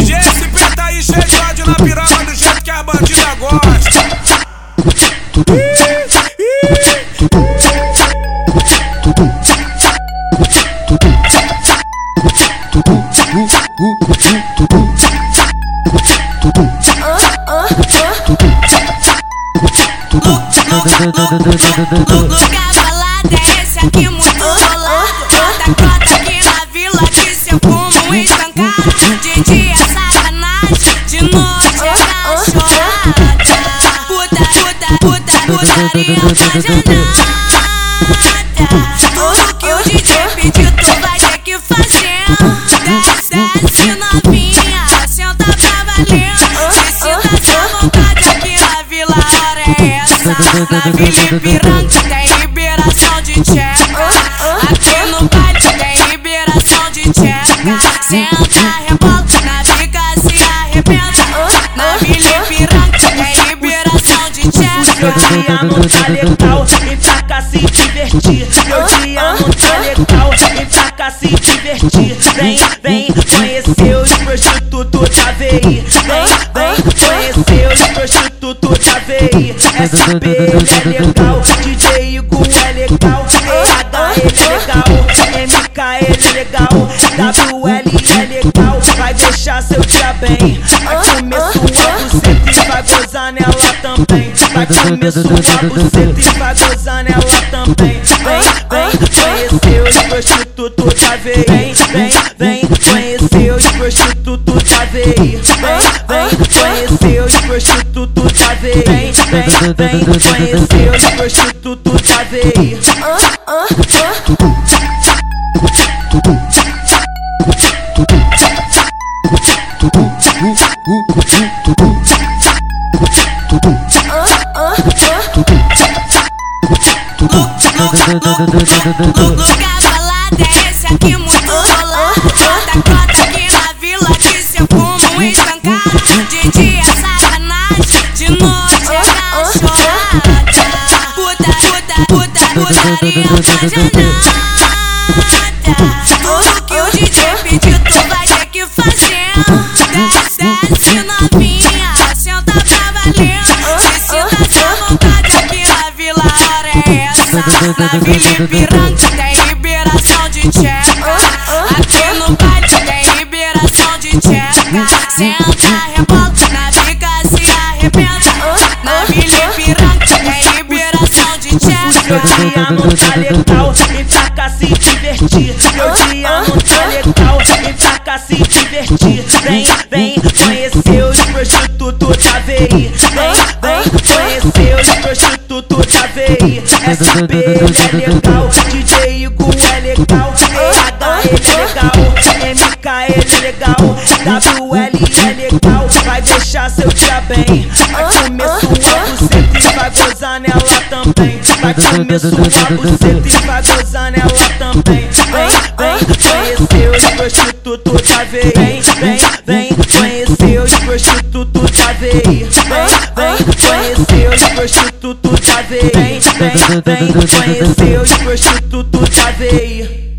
GSP tá aí cheio de ódio na piroga do jeito que a bandida gosta. Lugar balada é esse aqui muito rolado puta, putaria apaixonada Tudo que o DJ pediu tu vai ter que fazer Desce, desce novinha, senta pra valer Se sinta à aqui na vila, tem liberação de tcheca Aqui no baile tem liberação de tcheca não tá legal, vem pra cá se divertir. Não tá legal, vem pra cá se divertir. Vem, vem conhecer os prostitutos da VI. Vem, vem conhecer os prostitutos da VI. Ele é legal, DJ Igor é legal, EH é legal, MK é legal, WL é legal. Vai deixar seu dia bem. Também. Vai comer sua buceta e gozar nela também. Vem, vem conhecer os prostitutos da VI. Vem, vem, vem conhecer os prostitutos da VI. Vem, vem conhecer os prostitutos da VI. Vem, vem, vem conhecer os prostitutos da VI. Lugar balada é esse aqui muito rolado Bota cota aqui na vila que seu fumo estancado De dia é sacanagem, de noite é cachorrada Puta, puta, puta, putaria apaixonada Tudo que o DJ ter que fazer Desce, desce novinha, senta pra valer Se sinta Na Vila Ipiranga tem liberação de tcheca Aqui no baile tem liberação de tcheca Senta, rebola, na bica se arrebenta liberação de tcheca dia não tá legal, vem pra cá se divertir. Meu dia não tá legal, vem pra cá se divertir. Vem, vem conhecer os prostitutos da VI. Vem, vem conhecer os prostitutos da VI. SP ele é legal, DJ Igor é legal, EH ele é legal, MK ele é legal, WL é legal. Vai deixar seu dia bem, vai comer sua buceta e vai gozar nela também. Vai comer sua buceta e vai gozar nela também. Vem, vem conhecer os prostitutos da VI. Os prostitutos da VI. Vem, vem conhecer os prostitutos da VI. Vem, vem, vem conhecer os prostitutos da VI.